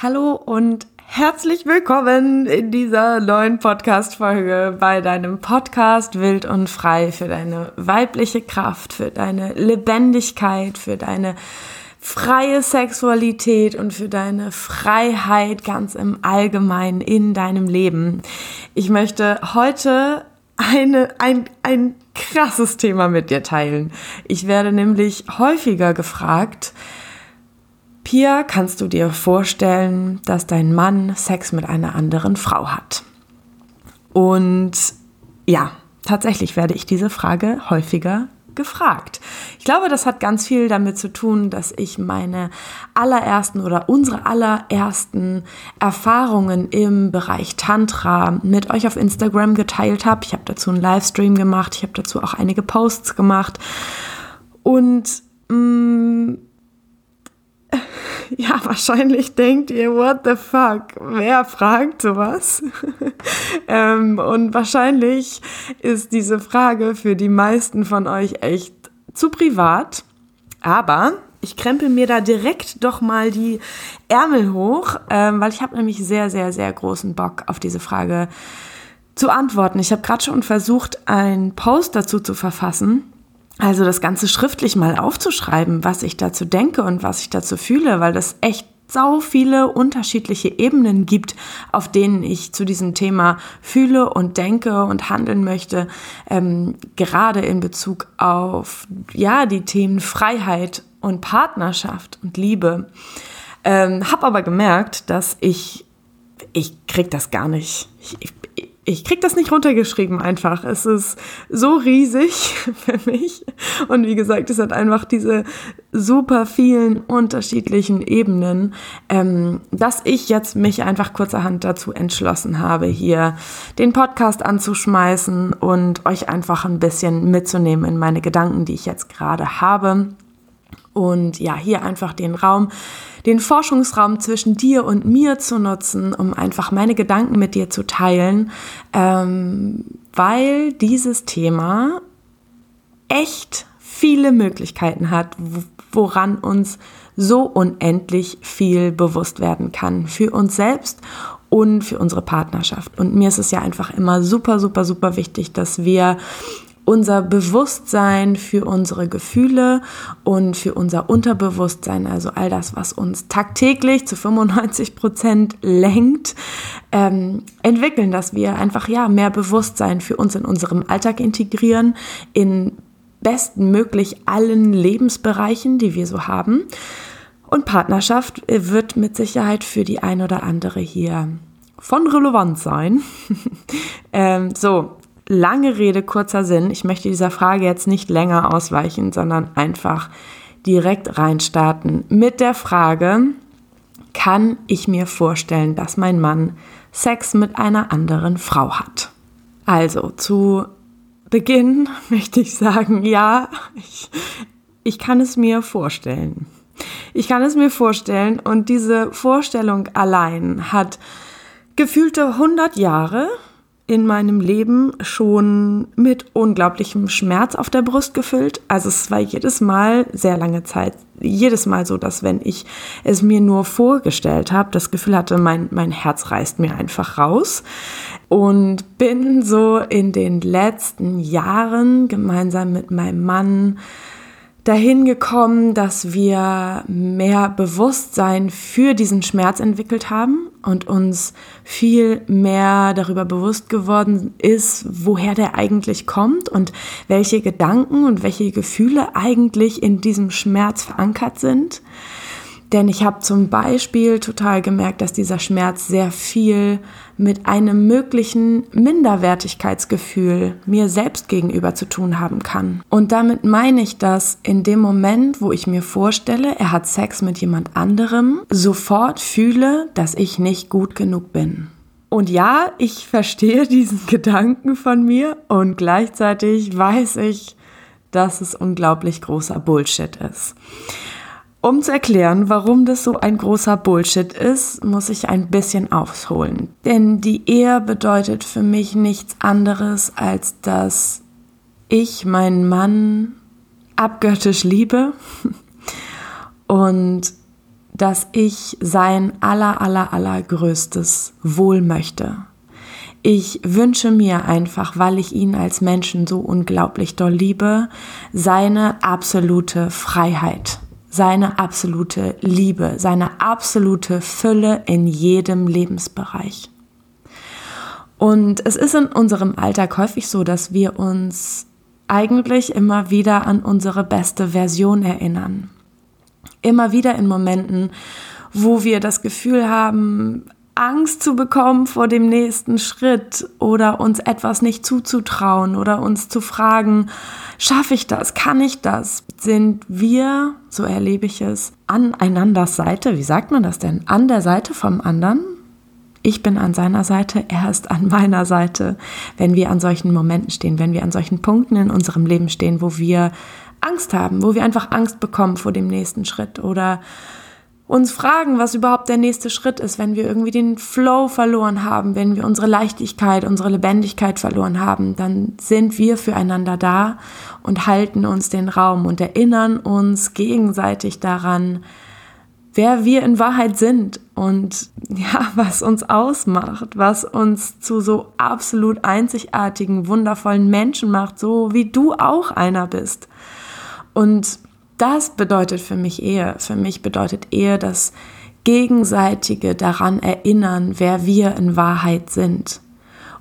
Hallo und herzlich willkommen in dieser neuen Podcast-Folge bei deinem Podcast Wild und Frei für deine weibliche Kraft, für deine Lebendigkeit, für deine freie Sexualität und für deine Freiheit ganz im Allgemeinen in deinem Leben. Ich möchte heute eine, ein, ein krasses Thema mit dir teilen. Ich werde nämlich häufiger gefragt, Pia, kannst du dir vorstellen, dass dein Mann Sex mit einer anderen Frau hat? Und ja, tatsächlich werde ich diese Frage häufiger gefragt. Ich glaube, das hat ganz viel damit zu tun, dass ich meine allerersten oder unsere allerersten Erfahrungen im Bereich Tantra mit euch auf Instagram geteilt habe. Ich habe dazu einen Livestream gemacht, ich habe dazu auch einige Posts gemacht und mh, mm, ja, wahrscheinlich denkt ihr, what the fuck, wer fragt sowas? ähm, und wahrscheinlich ist diese Frage für die meisten von euch echt zu privat. Aber ich krempel mir da direkt doch mal die Ärmel hoch, ähm, weil ich habe nämlich sehr, sehr, sehr großen Bock auf diese Frage zu antworten. Ich habe gerade schon versucht, einen Post dazu zu verfassen also das Ganze schriftlich mal aufzuschreiben, was ich dazu denke und was ich dazu fühle, weil das echt sau viele unterschiedliche Ebenen gibt, auf denen ich zu diesem Thema fühle und denke und handeln möchte, ähm, gerade in Bezug auf ja die Themen Freiheit und Partnerschaft und Liebe. Ähm, hab aber gemerkt, dass ich ich krieg das gar nicht. Ich, ich krieg das nicht runtergeschrieben einfach. Es ist so riesig für mich. Und wie gesagt, es hat einfach diese super vielen unterschiedlichen Ebenen, ähm, dass ich jetzt mich einfach kurzerhand dazu entschlossen habe, hier den Podcast anzuschmeißen und euch einfach ein bisschen mitzunehmen in meine Gedanken, die ich jetzt gerade habe. Und ja, hier einfach den Raum den Forschungsraum zwischen dir und mir zu nutzen, um einfach meine Gedanken mit dir zu teilen, ähm, weil dieses Thema echt viele Möglichkeiten hat, woran uns so unendlich viel bewusst werden kann für uns selbst und für unsere Partnerschaft. Und mir ist es ja einfach immer super, super, super wichtig, dass wir unser Bewusstsein für unsere Gefühle und für unser Unterbewusstsein, also all das, was uns tagtäglich zu 95 Prozent lenkt, ähm, entwickeln, dass wir einfach ja mehr Bewusstsein für uns in unserem Alltag integrieren, in bestmöglich allen Lebensbereichen, die wir so haben. Und Partnerschaft wird mit Sicherheit für die ein oder andere hier von relevant sein. ähm, so, lange Rede, kurzer Sinn. Ich möchte dieser Frage jetzt nicht länger ausweichen, sondern einfach direkt reinstarten mit der Frage, kann ich mir vorstellen, dass mein Mann Sex mit einer anderen Frau hat? Also zu Beginn möchte ich sagen, ja, ich, ich kann es mir vorstellen. Ich kann es mir vorstellen und diese Vorstellung allein hat gefühlte 100 Jahre in meinem Leben schon mit unglaublichem Schmerz auf der Brust gefüllt. Also es war jedes Mal sehr lange Zeit, jedes Mal so, dass wenn ich es mir nur vorgestellt habe, das Gefühl hatte, mein, mein Herz reißt mir einfach raus. Und bin so in den letzten Jahren gemeinsam mit meinem Mann dahin gekommen, dass wir mehr Bewusstsein für diesen Schmerz entwickelt haben und uns viel mehr darüber bewusst geworden ist, woher der eigentlich kommt und welche Gedanken und welche Gefühle eigentlich in diesem Schmerz verankert sind. Denn ich habe zum Beispiel total gemerkt, dass dieser Schmerz sehr viel mit einem möglichen Minderwertigkeitsgefühl mir selbst gegenüber zu tun haben kann. Und damit meine ich, dass in dem Moment, wo ich mir vorstelle, er hat Sex mit jemand anderem, sofort fühle, dass ich nicht gut genug bin. Und ja, ich verstehe diesen Gedanken von mir und gleichzeitig weiß ich, dass es unglaublich großer Bullshit ist. Um zu erklären, warum das so ein großer Bullshit ist, muss ich ein bisschen ausholen. Denn die Ehe bedeutet für mich nichts anderes, als dass ich meinen Mann abgöttisch liebe und dass ich sein aller, aller, allergrößtes Wohl möchte. Ich wünsche mir einfach, weil ich ihn als Menschen so unglaublich doll liebe, seine absolute Freiheit, seine absolute Liebe, seine absolute Fülle in jedem Lebensbereich. Und es ist in unserem Alltag häufig so, dass wir uns eigentlich immer wieder an unsere beste Version erinnern. Immer wieder in Momenten, wo wir das Gefühl haben, Angst zu bekommen vor dem nächsten Schritt oder uns etwas nicht zuzutrauen oder uns zu fragen, schaffe ich das, kann ich das? Sind wir, so erlebe ich es, an einanders Seite, wie sagt man das denn, an der Seite vom anderen? Ich bin an seiner Seite, er ist an meiner Seite, wenn wir an solchen Momenten stehen, wenn wir an solchen Punkten in unserem Leben stehen, wo wir Angst haben, wo wir einfach Angst bekommen vor dem nächsten Schritt oder uns fragen, was überhaupt der nächste Schritt ist, wenn wir irgendwie den Flow verloren haben, wenn wir unsere Leichtigkeit, unsere Lebendigkeit verloren haben, dann sind wir füreinander da und halten uns den Raum und erinnern uns gegenseitig daran, wer wir in Wahrheit sind und ja, was uns ausmacht, was uns zu so absolut einzigartigen, wundervollen Menschen macht, so wie du auch einer bist. Und das bedeutet für mich Ehe. Für mich bedeutet Ehe das gegenseitige daran erinnern, wer wir in Wahrheit sind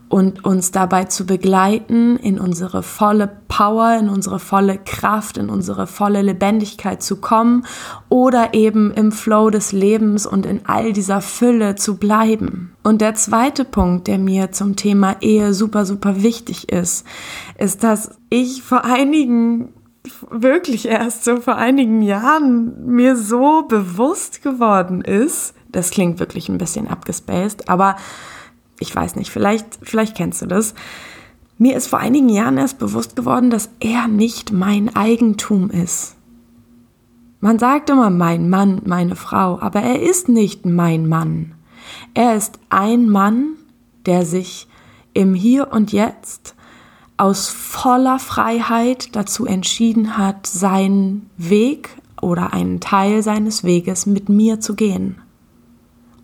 und uns dabei zu begleiten, in unsere volle Power, in unsere volle Kraft, in unsere volle Lebendigkeit zu kommen oder eben im Flow des Lebens und in all dieser Fülle zu bleiben. Und der zweite Punkt, der mir zum Thema Ehe super, super wichtig ist, ist, dass ich vor einigen wirklich erst so vor einigen Jahren mir so bewusst geworden ist, das klingt wirklich ein bisschen abgespaced, aber ich weiß nicht, vielleicht, vielleicht kennst du das. Mir ist vor einigen Jahren erst bewusst geworden, dass er nicht mein Eigentum ist. Man sagt immer mein Mann, meine Frau, aber er ist nicht mein Mann. Er ist ein Mann, der sich im Hier und Jetzt aus voller Freiheit dazu entschieden hat, seinen Weg oder einen Teil seines Weges mit mir zu gehen.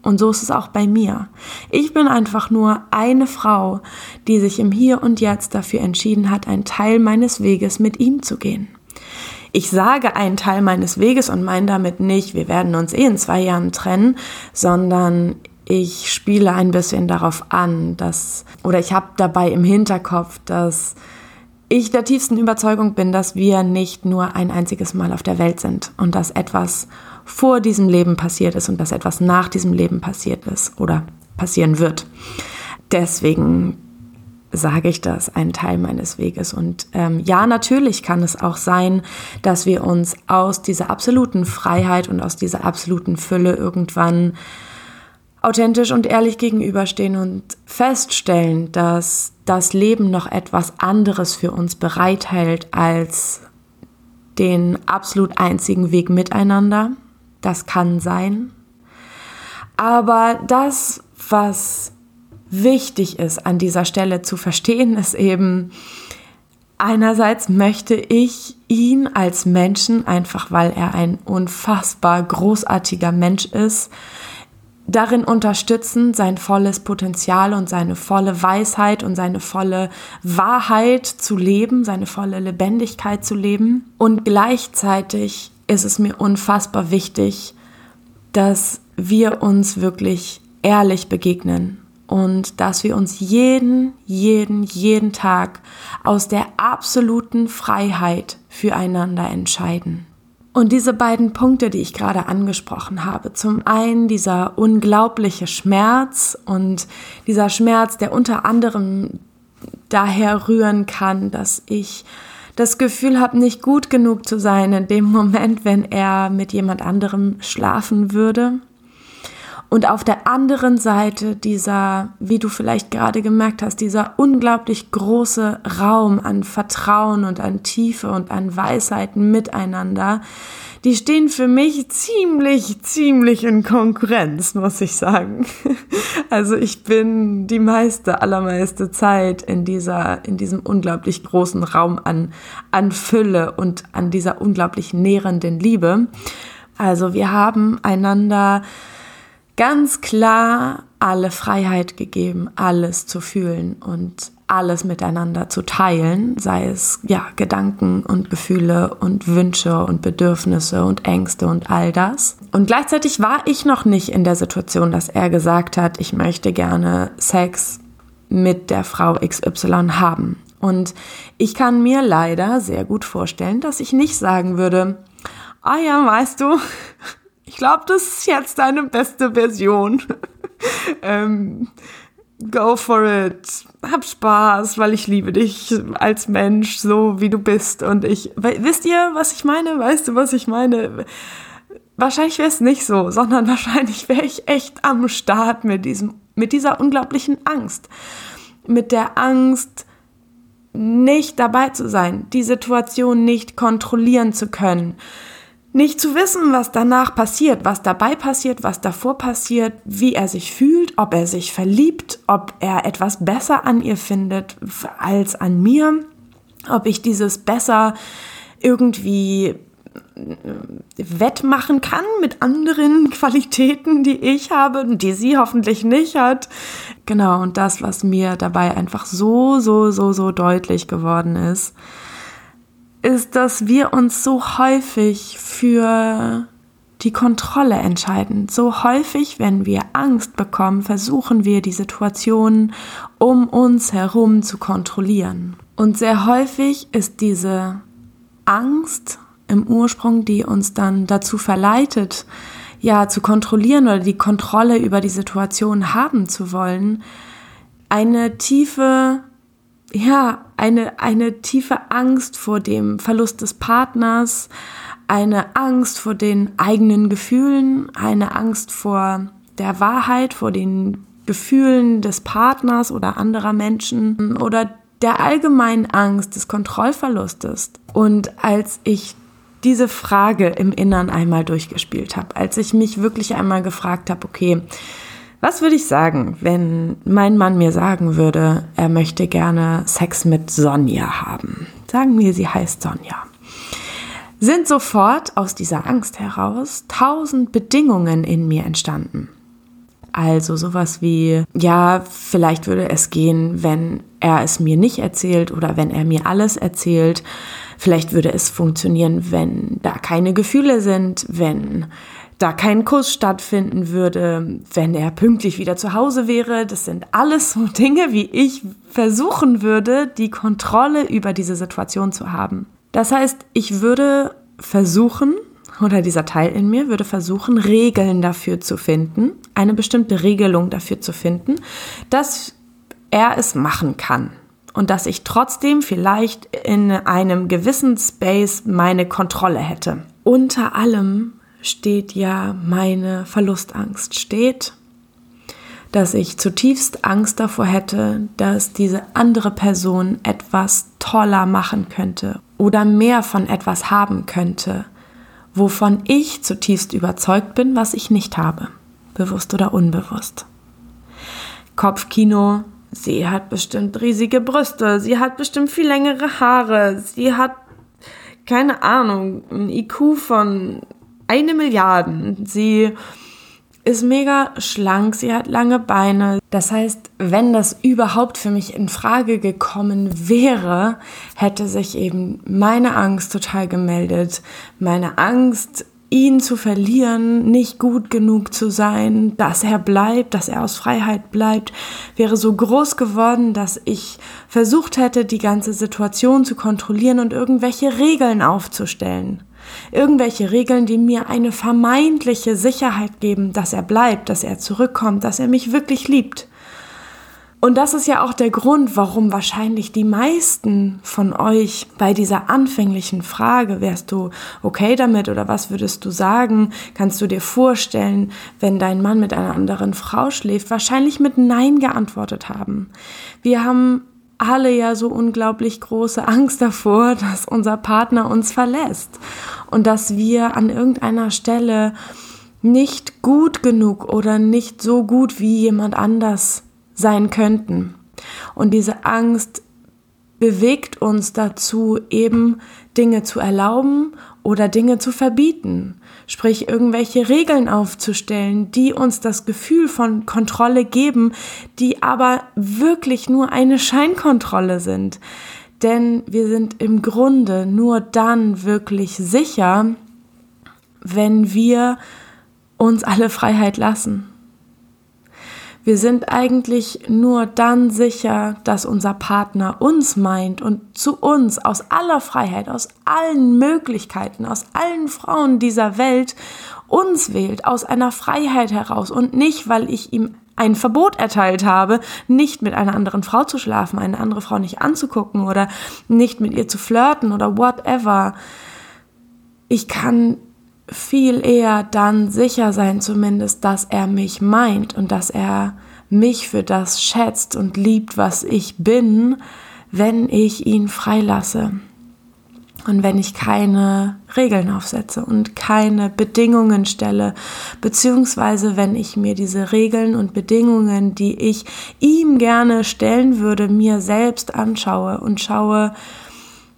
Und so ist es auch bei mir. Ich bin einfach nur eine Frau, die sich im Hier und Jetzt dafür entschieden hat, einen Teil meines Weges mit ihm zu gehen. Ich sage einen Teil meines Weges und meine damit nicht, wir werden uns eh in zwei Jahren trennen, sondern ich spiele ein bisschen darauf an, dass, oder ich habe dabei im Hinterkopf, dass ich der tiefsten Überzeugung bin, dass wir nicht nur ein einziges Mal auf der Welt sind und dass etwas vor diesem Leben passiert ist und dass etwas nach diesem Leben passiert ist oder passieren wird. Deswegen sage ich das, ein Teil meines Weges. Und ähm, ja, natürlich kann es auch sein, dass wir uns aus dieser absoluten Freiheit und aus dieser absoluten Fülle irgendwann authentisch und ehrlich gegenüberstehen und feststellen, dass das Leben noch etwas anderes für uns bereithält als den absolut einzigen Weg miteinander. Das kann sein. Aber das, was wichtig ist an dieser Stelle zu verstehen, ist eben, einerseits möchte ich ihn als Menschen, einfach weil er ein unfassbar großartiger Mensch ist, darin unterstützen, sein volles Potenzial und seine volle Weisheit und seine volle Wahrheit zu leben, seine volle Lebendigkeit zu leben. Und gleichzeitig ist es mir unfassbar wichtig, dass wir uns wirklich ehrlich begegnen und dass wir uns jeden, jeden, jeden Tag aus der absoluten Freiheit füreinander entscheiden. Und diese beiden Punkte, die ich gerade angesprochen habe, zum einen dieser unglaubliche Schmerz und dieser Schmerz, der unter anderem daher rühren kann, dass ich das Gefühl habe, nicht gut genug zu sein in dem Moment, wenn er mit jemand anderem schlafen würde. Und auf der anderen Seite dieser, wie du vielleicht gerade gemerkt hast, dieser unglaublich große Raum an Vertrauen und an Tiefe und an Weisheiten miteinander, die stehen für mich ziemlich, ziemlich in Konkurrenz, muss ich sagen. Also ich bin die meiste, allermeiste Zeit in dieser, in diesem unglaublich großen Raum an, an Fülle und an dieser unglaublich nährenden Liebe. Also wir haben einander ganz klar alle Freiheit gegeben, alles zu fühlen und alles miteinander zu teilen, sei es ja Gedanken und Gefühle und Wünsche und Bedürfnisse und Ängste und all das. Und gleichzeitig war ich noch nicht in der Situation, dass er gesagt hat, ich möchte gerne Sex mit der Frau XY haben. Und ich kann mir leider sehr gut vorstellen, dass ich nicht sagen würde, ah ja, weißt du, ich glaube, das ist jetzt deine beste Version. ähm, go for it. Hab Spaß, weil ich liebe dich als Mensch, so wie du bist. Und ich, wisst ihr, was ich meine? Weißt du, was ich meine? Wahrscheinlich wäre es nicht so, sondern wahrscheinlich wäre ich echt am Start mit diesem, mit dieser unglaublichen Angst. Mit der Angst, nicht dabei zu sein, die Situation nicht kontrollieren zu können nicht zu wissen, was danach passiert, was dabei passiert, was davor passiert, wie er sich fühlt, ob er sich verliebt, ob er etwas besser an ihr findet als an mir, ob ich dieses besser irgendwie äh, wettmachen kann mit anderen Qualitäten, die ich habe, die sie hoffentlich nicht hat. Genau, und das, was mir dabei einfach so, so, so, so deutlich geworden ist, ist, dass wir uns so häufig für die Kontrolle entscheiden. So häufig, wenn wir Angst bekommen, versuchen wir die Situation um uns herum zu kontrollieren. Und sehr häufig ist diese Angst im Ursprung, die uns dann dazu verleitet, ja, zu kontrollieren oder die Kontrolle über die Situation haben zu wollen, eine tiefe ja, eine, eine tiefe Angst vor dem Verlust des Partners, eine Angst vor den eigenen Gefühlen, eine Angst vor der Wahrheit, vor den Gefühlen des Partners oder anderer Menschen oder der allgemeinen Angst des Kontrollverlustes. Und als ich diese Frage im Innern einmal durchgespielt habe, als ich mich wirklich einmal gefragt habe, okay, was würde ich sagen, wenn mein Mann mir sagen würde, er möchte gerne Sex mit Sonja haben? Sagen wir, sie heißt Sonja. Sind sofort aus dieser Angst heraus tausend Bedingungen in mir entstanden. Also sowas wie, ja, vielleicht würde es gehen, wenn er es mir nicht erzählt oder wenn er mir alles erzählt. Vielleicht würde es funktionieren, wenn da keine Gefühle sind, wenn da kein Kuss stattfinden würde, wenn er pünktlich wieder zu Hause wäre. Das sind alles so Dinge, wie ich versuchen würde, die Kontrolle über diese Situation zu haben. Das heißt, ich würde versuchen, oder dieser Teil in mir würde versuchen, Regeln dafür zu finden, eine bestimmte Regelung dafür zu finden, dass er es machen kann und dass ich trotzdem vielleicht in einem gewissen Space meine Kontrolle hätte. Unter allem steht ja meine Verlustangst, steht, dass ich zutiefst Angst davor hätte, dass diese andere Person etwas toller machen könnte oder mehr von etwas haben könnte, wovon ich zutiefst überzeugt bin, was ich nicht habe, bewusst oder unbewusst. Kopfkino, sie hat bestimmt riesige Brüste, sie hat bestimmt viel längere Haare, sie hat keine Ahnung, ein IQ von eine Milliarde. Sie ist mega schlank, sie hat lange Beine. Das heißt, wenn das überhaupt für mich in Frage gekommen wäre, hätte sich eben meine Angst total gemeldet. Meine Angst, ihn zu verlieren, nicht gut genug zu sein, dass er bleibt, dass er aus Freiheit bleibt, wäre so groß geworden, dass ich versucht hätte, die ganze Situation zu kontrollieren und irgendwelche Regeln aufzustellen. Irgendwelche Regeln, die mir eine vermeintliche Sicherheit geben, dass er bleibt, dass er zurückkommt, dass er mich wirklich liebt. Und das ist ja auch der Grund, warum wahrscheinlich die meisten von euch bei dieser anfänglichen Frage, wärst du okay damit oder was würdest du sagen, kannst du dir vorstellen, wenn dein Mann mit einer anderen Frau schläft, wahrscheinlich mit Nein geantwortet haben. Wir haben alle ja so unglaublich große Angst davor, dass unser Partner uns verlässt und dass wir an irgendeiner Stelle nicht gut genug oder nicht so gut wie jemand anders sein könnten. Und diese Angst bewegt uns dazu, eben Dinge zu erlauben oder Dinge zu verbieten, sprich irgendwelche Regeln aufzustellen, die uns das Gefühl von Kontrolle geben, die aber wirklich nur eine Scheinkontrolle sind. Denn wir sind im Grunde nur dann wirklich sicher, wenn wir uns alle Freiheit lassen. Wir sind eigentlich nur dann sicher, dass unser Partner uns meint und zu uns aus aller Freiheit, aus allen Möglichkeiten, aus allen Frauen dieser Welt uns wählt, aus einer Freiheit heraus und nicht, weil ich ihm ein Verbot erteilt habe, nicht mit einer anderen Frau zu schlafen, eine andere Frau nicht anzugucken oder nicht mit ihr zu flirten oder whatever. Ich kann viel eher dann sicher sein zumindest, dass er mich meint und dass er mich für das schätzt und liebt, was ich bin, wenn ich ihn freilasse. Und wenn ich keine Regeln aufsetze und keine Bedingungen stelle, beziehungsweise wenn ich mir diese Regeln und Bedingungen, die ich ihm gerne stellen würde, mir selbst anschaue und schaue,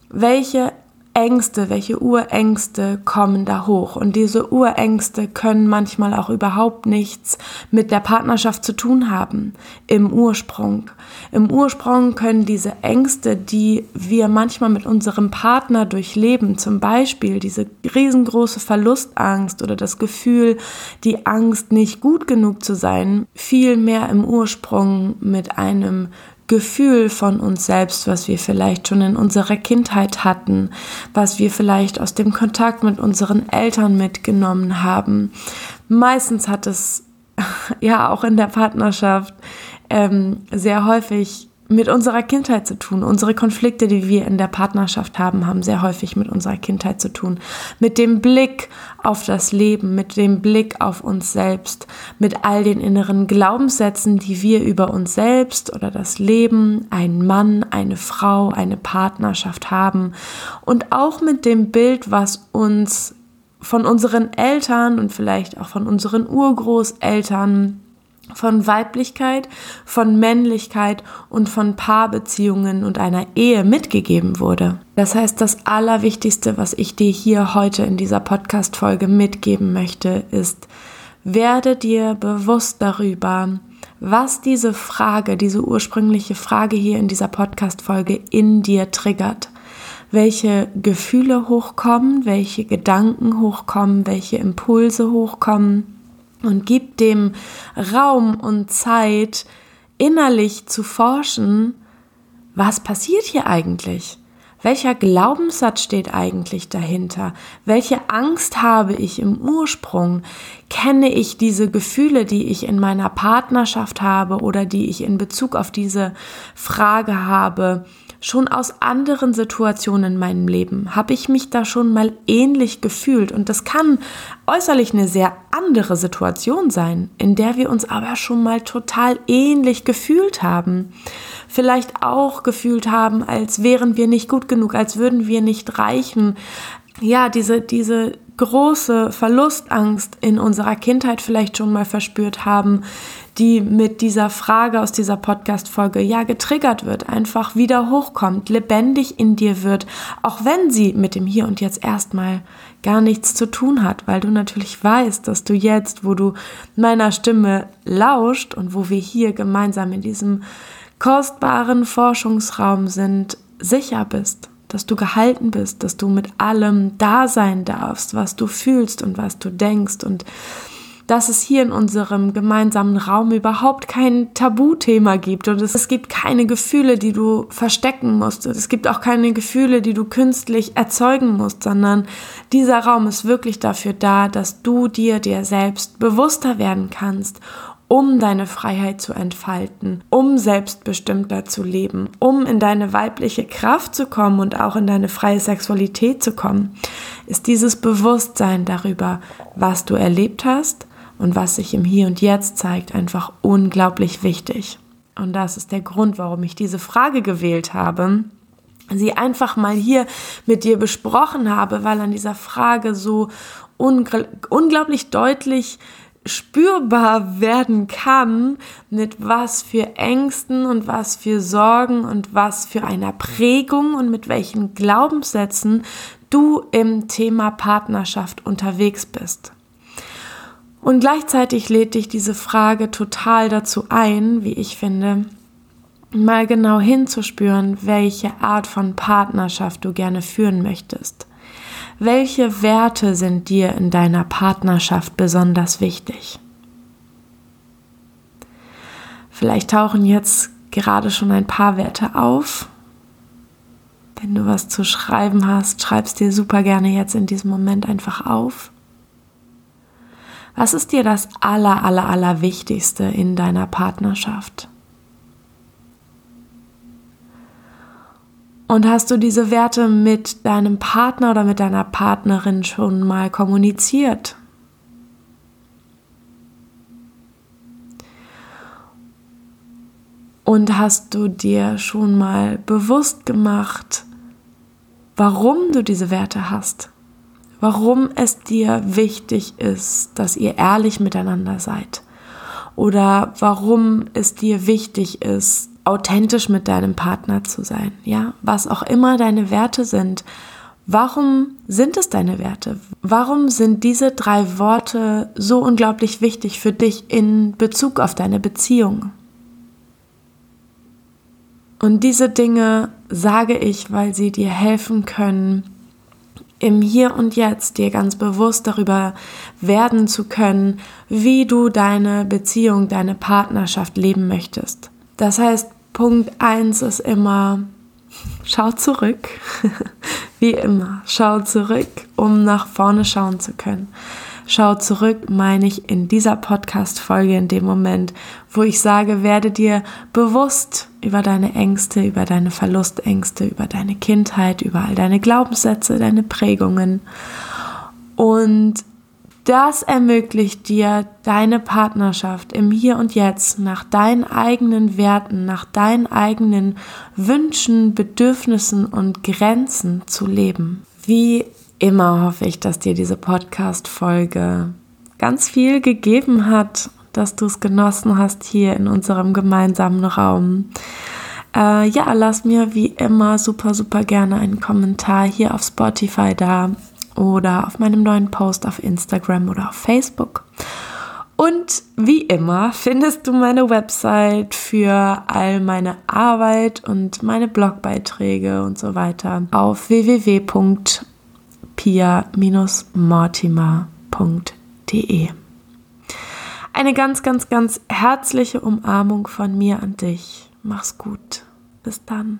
welche Ängste, welche Urängste kommen da hoch. Und diese Urängste können manchmal auch überhaupt nichts mit der Partnerschaft zu tun haben, im Ursprung. Im Ursprung können diese Ängste, die wir manchmal mit unserem Partner durchleben, zum Beispiel diese riesengroße Verlustangst oder das Gefühl, die Angst, nicht gut genug zu sein, viel mehr im Ursprung mit einem Gefühl von uns selbst, was wir vielleicht schon in unserer Kindheit hatten, was wir vielleicht aus dem Kontakt mit unseren Eltern mitgenommen haben. Meistens hat es ja auch in der Partnerschaft ähm, sehr häufig mit unserer Kindheit zu tun. Unsere Konflikte, die wir in der Partnerschaft haben, haben sehr häufig mit unserer Kindheit zu tun. Mit dem Blick auf das Leben, mit dem Blick auf uns selbst, mit all den inneren Glaubenssätzen, die wir über uns selbst oder das Leben, einen Mann, eine Frau, eine Partnerschaft haben. Und auch mit dem Bild, was uns von unseren Eltern und vielleicht auch von unseren Urgroßeltern von Weiblichkeit, von Männlichkeit und von Paarbeziehungen und einer Ehe mitgegeben wurde. Das heißt, das Allerwichtigste, was ich dir hier heute in dieser Podcast-Folge mitgeben möchte, ist, werde dir bewusst darüber, was diese Frage, diese ursprüngliche Frage hier in dieser Podcast-Folge in dir triggert. Welche Gefühle hochkommen, welche Gedanken hochkommen, welche Impulse hochkommen und gib dem Raum und Zeit, innerlich zu forschen, was passiert hier eigentlich? Welcher Glaubenssatz steht eigentlich dahinter? Welche Angst habe ich im Ursprung? Kenne ich diese Gefühle, die ich in meiner Partnerschaft habe oder die ich in Bezug auf diese Frage habe? schon aus anderen Situationen in meinem Leben habe ich mich da schon mal ähnlich gefühlt und das kann äußerlich eine sehr andere Situation sein, in der wir uns aber schon mal total ähnlich gefühlt haben. Vielleicht auch gefühlt haben, als wären wir nicht gut genug, als würden wir nicht reichen. Ja, diese, diese große Verlustangst in unserer Kindheit vielleicht schon mal verspürt haben, die mit dieser Frage aus dieser Podcast-Folge ja getriggert wird, einfach wieder hochkommt, lebendig in dir wird, auch wenn sie mit dem Hier und Jetzt erstmal gar nichts zu tun hat, weil du natürlich weißt, dass du jetzt, wo du meiner Stimme lauscht und wo wir hier gemeinsam in diesem kostbaren Forschungsraum sind, sicher bist dass du gehalten bist, dass du mit allem da sein darfst, was du fühlst und was du denkst und dass es hier in unserem gemeinsamen Raum überhaupt kein Tabuthema gibt und es, gibt keine Gefühle, die du verstecken musst. Es gibt auch keine Gefühle, die du künstlich erzeugen musst, sondern dieser Raum ist wirklich dafür da, dass du dir dir selbst bewusster werden kannst um deine Freiheit zu entfalten, um selbstbestimmter zu leben, um in deine weibliche Kraft zu kommen und auch in deine freie Sexualität zu kommen, ist dieses Bewusstsein darüber, was du erlebt hast, und was sich im Hier und Jetzt zeigt, einfach unglaublich wichtig. Und das ist der Grund, warum ich diese Frage gewählt habe, sie einfach mal hier mit dir besprochen habe, weil an dieser Frage so unglaublich deutlich spürbar werden kann, mit was für Ängsten und was für Sorgen und was für einer Prägung und mit welchen Glaubenssätzen du im Thema Partnerschaft unterwegs bist. Und gleichzeitig lädt dich diese Frage total dazu ein, wie ich finde, mal genau hinzuspüren, welche Art von Partnerschaft du gerne führen möchtest. Welche Werte sind dir in deiner Partnerschaft besonders wichtig? Vielleicht tauchen jetzt gerade schon ein paar Werte auf. Wenn du was zu schreiben hast, schreibst dir super gerne jetzt in diesem Moment einfach auf. Was ist dir das aller, aller, aller Wichtigste in deiner Partnerschaft? Und hast du diese Werte mit deinem Partner oder mit deiner Partnerin schon mal kommuniziert? Und hast du dir schon mal bewusst gemacht, warum du diese Werte hast? warum es dir wichtig ist, dass ihr ehrlich miteinander seid oder warum es dir wichtig ist, authentisch mit deinem Partner zu sein, ja, was auch immer deine Werte sind. Warum sind es deine Werte? Warum sind diese drei Worte so unglaublich wichtig für dich in Bezug auf deine Beziehung? Und diese Dinge sage ich, weil sie dir helfen können, im Hier und Jetzt dir ganz bewusst darüber werden zu können, wie du deine Beziehung, deine Partnerschaft leben möchtest. Das heißt, Punkt 1 ist immer, schau zurück, wie immer, schau zurück, um nach vorne schauen zu können. Schau zurück, meine ich in dieser Podcast-Folge, in dem Moment, wo ich sage, werde dir bewusst über deine Ängste, über deine Verlustängste, über deine Kindheit, über all deine Glaubenssätze, deine Prägungen. Und das ermöglicht dir deine Partnerschaft im Hier und Jetzt nach deinen eigenen Werten, nach deinen eigenen Wünschen, Bedürfnissen und Grenzen zu leben. Wie immer hoffe ich, dass dir diese Podcast-Folge ganz viel gegeben hat, dass du es genossen hast hier in unserem gemeinsamen Raum. Äh, ja, lass mir wie immer super, super gerne einen Kommentar hier auf Spotify da oder auf meinem neuen Post auf Instagram oder auf Facebook. Und wie immer findest du meine Website für all meine Arbeit und meine Blogbeiträge und so weiter auf www pia-mortimer.de. Eine ganz, ganz, ganz herzliche Umarmung von mir an dich. Mach's gut. Bis dann.